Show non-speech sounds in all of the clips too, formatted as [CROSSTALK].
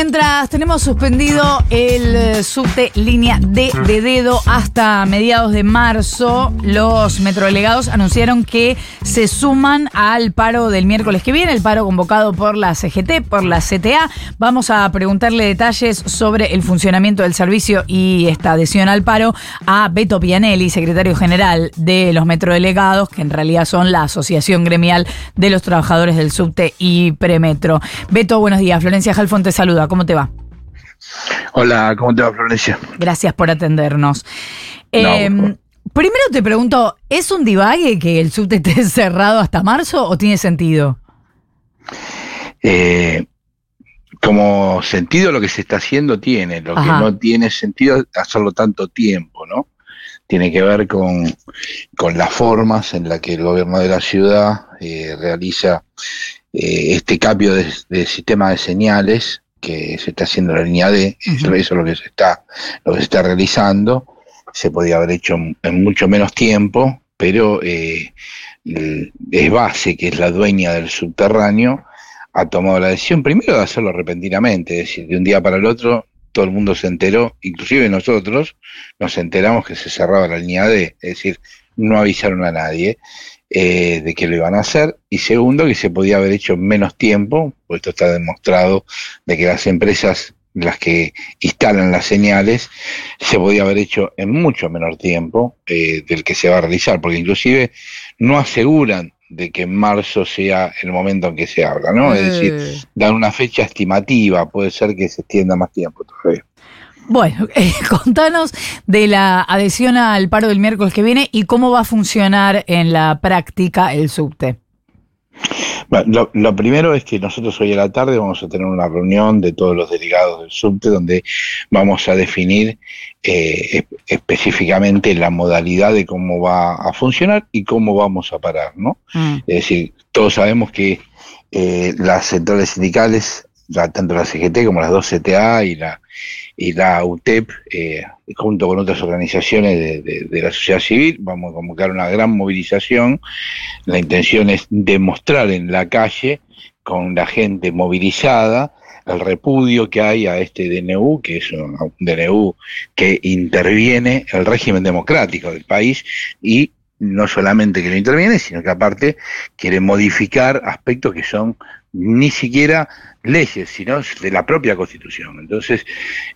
Mientras tenemos suspendido el eh, subte línea D de dedo hasta mediados de marzo, los metrodelegados anunciaron que se suman al paro del miércoles que viene, el paro convocado por la CGT, por la CTA. Vamos a preguntarle detalles sobre el funcionamiento del servicio y esta adhesión al paro a Beto Pianelli, secretario general de los metrodelegados, que en realidad son la Asociación Gremial de los Trabajadores del Subte y Premetro. Beto, buenos días. Florencia Jalfón te saluda. ¿Cómo te va? Hola, ¿cómo te va, Florencia? Gracias por atendernos. Em, primero te pregunto, ¿es un divague que el subte esté [LAUGHS] cerrado hasta marzo o tiene sentido? Eh, como sentido lo que se está haciendo tiene, lo que no tiene sentido es hacerlo tanto tiempo, ¿no? Tiene que ver con, las formas en las que el gobierno de la ciudad eh, realiza eh, este cambio de, sistema de señales que se está haciendo en la línea D, eso es lo que se está, lo que se está realizando, se podía haber hecho en mucho menos tiempo, pero eh, es base, que es la dueña del subterráneo, ha tomado la decisión primero de hacerlo repentinamente, es decir, de un día para el otro todo el mundo se enteró, inclusive nosotros nos enteramos que se cerraba la línea D, es decir, no avisaron a nadie eh, de que lo iban a hacer, y segundo, que se podía haber hecho en menos tiempo, pues esto está demostrado de que las empresas las que instalan las señales, se podía haber hecho en mucho menor tiempo eh, del que se va a realizar, porque inclusive no aseguran de que en marzo sea el momento en que se habla, ¿no? Es decir, eh. dan una fecha estimativa, puede ser que se extienda más tiempo todavía. Bueno, [LAUGHS] eh, contanos de la adhesión al paro del miércoles que viene y cómo va a funcionar en la práctica el subte. Bueno, lo, primero es que nosotros hoy a la tarde vamos a tener una reunión de todos los delegados del subte donde vamos a definir eh, específicamente la modalidad de cómo va a funcionar y cómo vamos a parar, ¿no? Mm. Es decir, todos sabemos que eh, las centrales sindicales, tanto la CGT como las dos CTA y la y la UTEP, eh, junto con otras organizaciones de, la sociedad civil, vamos a convocar una gran movilización. La intención es demostrar en la calle, con la gente movilizada, el repudio que hay a este DNU, que es un, DNU que interviene el régimen democrático del país y no solamente que lo interviene, sino que aparte quiere modificar aspectos que son ni siquiera leyes, sino de la propia Constitución. Entonces,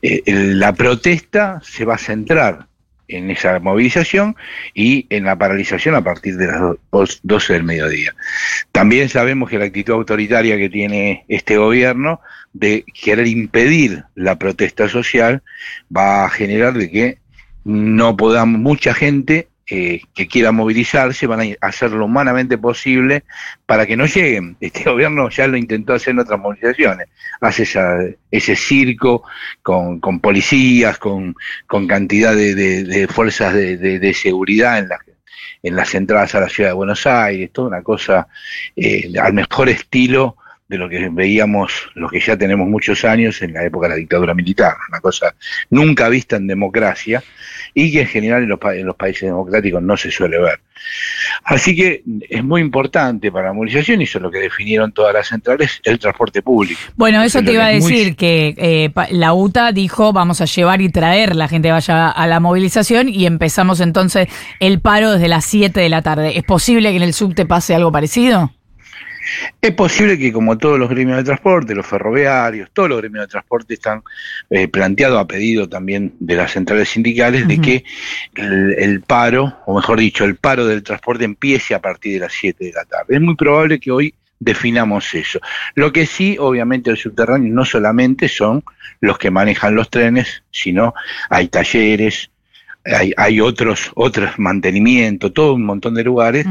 eh, la protesta se va a centrar en esa movilización y en la paralización a partir de las 12 del mediodía. También sabemos que la actitud autoritaria que tiene este gobierno de querer impedir la protesta social va a generar de que no podamos, mucha gente eh, que quiera movilizarse van a hacer lo humanamente posible para que no lleguen. [LAUGHS] Este gobierno ya lo intentó hacer en otras movilizaciones. Hace ese circo con, policías, con, cantidad de, fuerzas de, seguridad en las en las entradas a la ciudad de Buenos Aires, toda una cosa eh, al mejor estilo de lo que veíamos, los que ya tenemos muchos años en la época de la dictadura militar, una cosa nunca vista en democracia y que en general en los, en los países democráticos no se suele ver. Así que es muy importante para la movilización, y eso es lo que definieron todas las centrales, el transporte público. Bueno, eso te iba a decir, que eh, la UTA dijo vamos a llevar y traer, la gente vaya a la movilización y empezamos entonces el paro desde las 7 de la tarde. ¿Es posible que en el subte pase algo parecido? Es posible que como todos los gremios de transporte, los ferroviarios, todos los gremios de transporte están eh, planteados a pedido también de las centrales sindicales de que el, paro, o mejor dicho, el paro del transporte empiece a partir de las 7 de la tarde. Es muy probable que hoy definamos eso. Lo que sí, obviamente, el subterráneo no solamente son los que manejan los trenes, sino hay talleres, hay, hay, otros, otros mantenimientos, todo un montón de lugares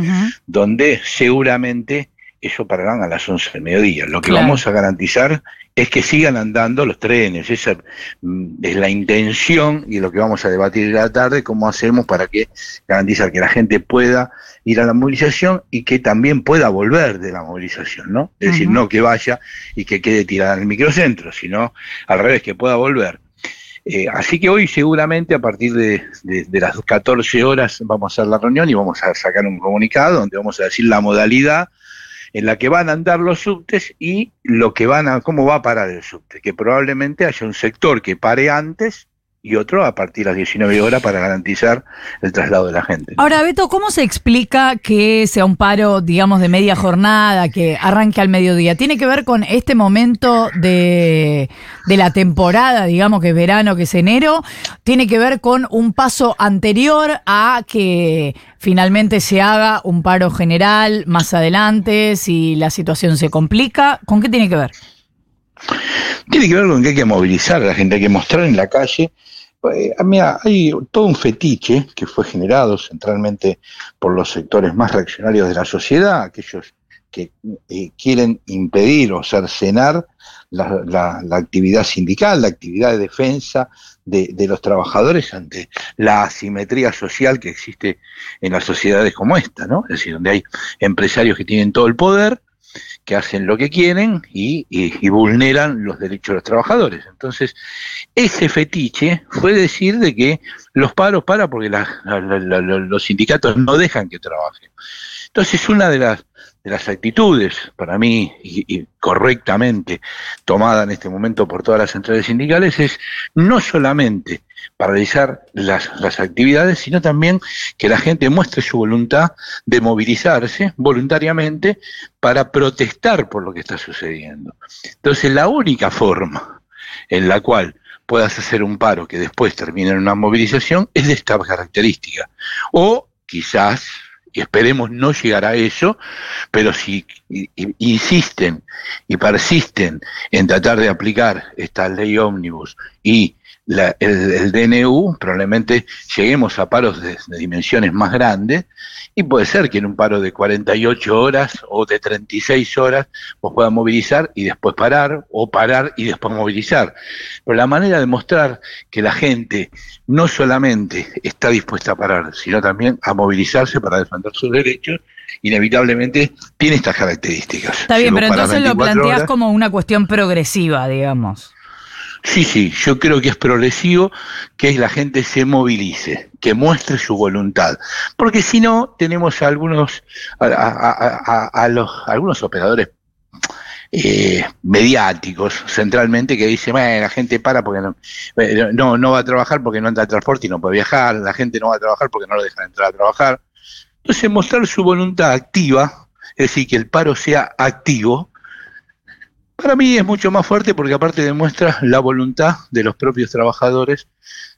donde seguramente eso pararán a las 11 del mediodía. Lo que vamos a garantizar es que sigan andando los trenes. Esa mm, es la intención y lo que vamos a debatir la tarde, cómo hacemos para que garantizar que la gente pueda ir a la movilización y que también pueda volver de la movilización, ¿no? Es decir, no que vaya y que quede tirada en el microcentro, sino al revés, que pueda volver. Eh, así que hoy seguramente a partir de, de, las 14 horas vamos a hacer la reunión y vamos a sacar un comunicado donde vamos a decir la modalidad en la que van a andar los subtes y lo que van a, cómo va a parar el subte, que probablemente haya un sector que pare antes y otro a partir de las 19 horas para garantizar el traslado de la gente. Ahora, Beto, ¿cómo se explica que sea un paro, digamos, de media jornada, que arranque al mediodía? ¿Tiene que ver con este momento de, de la temporada, digamos, que es verano, que es enero? ¿Tiene que ver con un paso anterior a que finalmente se haga un paro general más adelante, si la situación se complica? ¿Con qué tiene que ver? Tiene que ver con que hay que movilizar a la gente, hay que mostrar en la calle mira, hay todo un fetiche que fue generado centralmente por los sectores más reaccionarios de la sociedad, aquellos que eh, quieren impedir o cercenar la, la, actividad sindical, la actividad de defensa de, de, los trabajadores ante la asimetría social que existe en las sociedades como esta, ¿no? Es decir, donde hay empresarios que tienen todo el poder que hacen lo que quieren y, vulneran los derechos de los trabajadores. Entonces, ese fetiche fue decir de que los paros para porque los sindicatos no dejan que trabajen. Entonces, una de las, de las actitudes, para mí, y, correctamente tomada en este momento por todas las centrales sindicales, es no solamente para realizar las, las, actividades, sino también que la gente muestre su voluntad de movilizarse voluntariamente para protestar por lo que está sucediendo. Entonces, la única forma en la cual puedas hacer un paro que después termine en una movilización es de esta característica. O quizás y esperemos no llegar a eso, pero si insisten y persisten en tratar de aplicar esta ley ómnibus y el, DNU, probablemente lleguemos a paros de, dimensiones más grandes y puede ser que en un paro de 48 horas o de 36 horas vos puedas movilizar y después parar o parar y después movilizar. Pero la manera de mostrar que la gente no solamente está dispuesta a parar, sino también a movilizarse para defender sus derechos, inevitablemente tiene estas características. Está bien, pero entonces lo planteas como una cuestión progresiva, digamos. Sí, sí, yo creo que es progresivo que la gente se movilice, que muestre su voluntad, porque si no tenemos a algunos a, los algunos operadores eh, mediáticos centralmente que dicen, la gente para porque eh, no, no, va a trabajar porque no entra al transporte y no puede viajar, la gente no va a trabajar porque no lo dejan entrar a trabajar. Entonces mostrar su voluntad activa, es decir, que el paro sea activo, para mí es mucho más fuerte porque aparte demuestra la voluntad de los propios trabajadores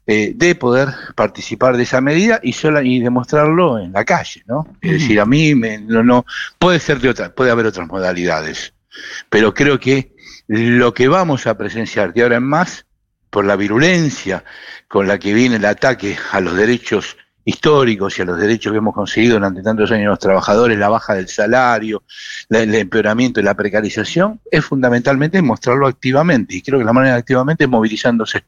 eh, de poder participar de esa medida y sola, y demostrarlo en la calle, ¿no? Es decir, a mí me, no, no puede ser de otra, puede haber otras modalidades, pero creo que lo que vamos a presenciar de ahora en más, por la virulencia con la que viene el ataque a los derechos históricos y a los derechos que hemos conseguido durante tantos años los trabajadores, la baja del salario, el empeoramiento y la precarización, es fundamentalmente mostrarlo activamente. Y creo que la manera activamente es movilizándose.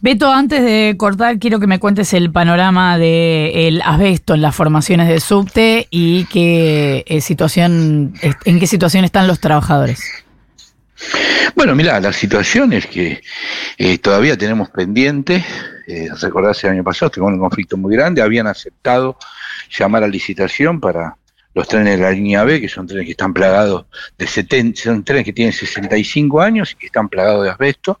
Beto, antes de cortar, quiero que me cuentes el panorama del asbesto en las formaciones de subte y qué eh, situación, en qué situación están los trabajadores. Bueno, mira, la situación es que eh, todavía tenemos pendiente, eh, recordarse el año pasado, tuvimos un conflicto muy grande, habían aceptado llamar a licitación para los trenes de la línea B, que son trenes que están plagados de 70, son trenes que tienen 65 años y que están plagados de asbesto.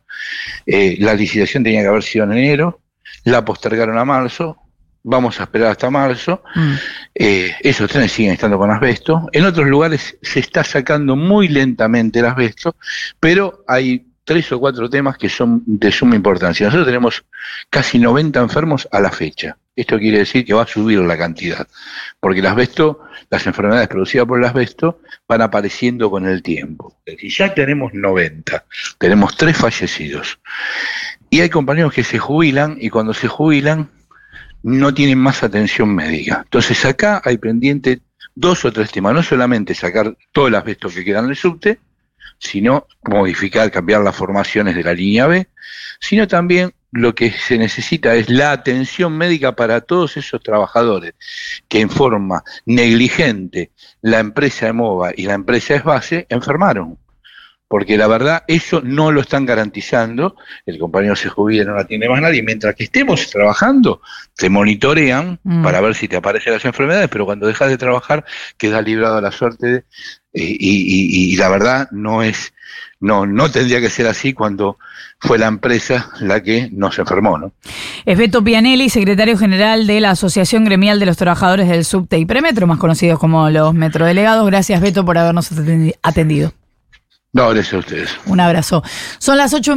Eh, la licitación tenía que haber sido en enero, la postergaron a marzo, vamos a esperar hasta marzo. Mm. Eh, esos trenes siguen estando con asbesto. En otros lugares se está sacando muy lentamente el asbesto, pero hay tres o cuatro temas que son de suma importancia. Nosotros tenemos casi 90 enfermos a la fecha. Esto quiere decir que va a subir la cantidad, porque el asbesto, las enfermedades producidas por el asbesto van apareciendo con el tiempo. Y ya tenemos 90, tenemos tres fallecidos. Y hay compañeros que se jubilan y cuando se jubilan no tienen más atención médica. Entonces acá hay pendiente dos o tres temas, no solamente sacar todo el asbesto que queda en el subte, sino modificar, cambiar las formaciones de la línea B, sino también lo que se necesita es la atención médica para todos esos trabajadores que en forma negligente la empresa de MOVA y la empresa es base enfermaron porque la verdad eso no lo están garantizando, el compañero se jubila, no la tiene más nadie, mientras que estemos trabajando, te monitorean mm. para ver si te aparecen las enfermedades, pero cuando dejas de trabajar quedas librado a la suerte y, la verdad no es, no, no tendría que ser así cuando fue la empresa la que nos enfermó, ¿no? Es Beto Pianelli, secretario general de la Asociación Gremial de los Trabajadores del Subte y Premetro, más conocidos como los metrodelegados. Gracias, Beto, por habernos atendido. No, gracias a ustedes. Un abrazo. Son las ocho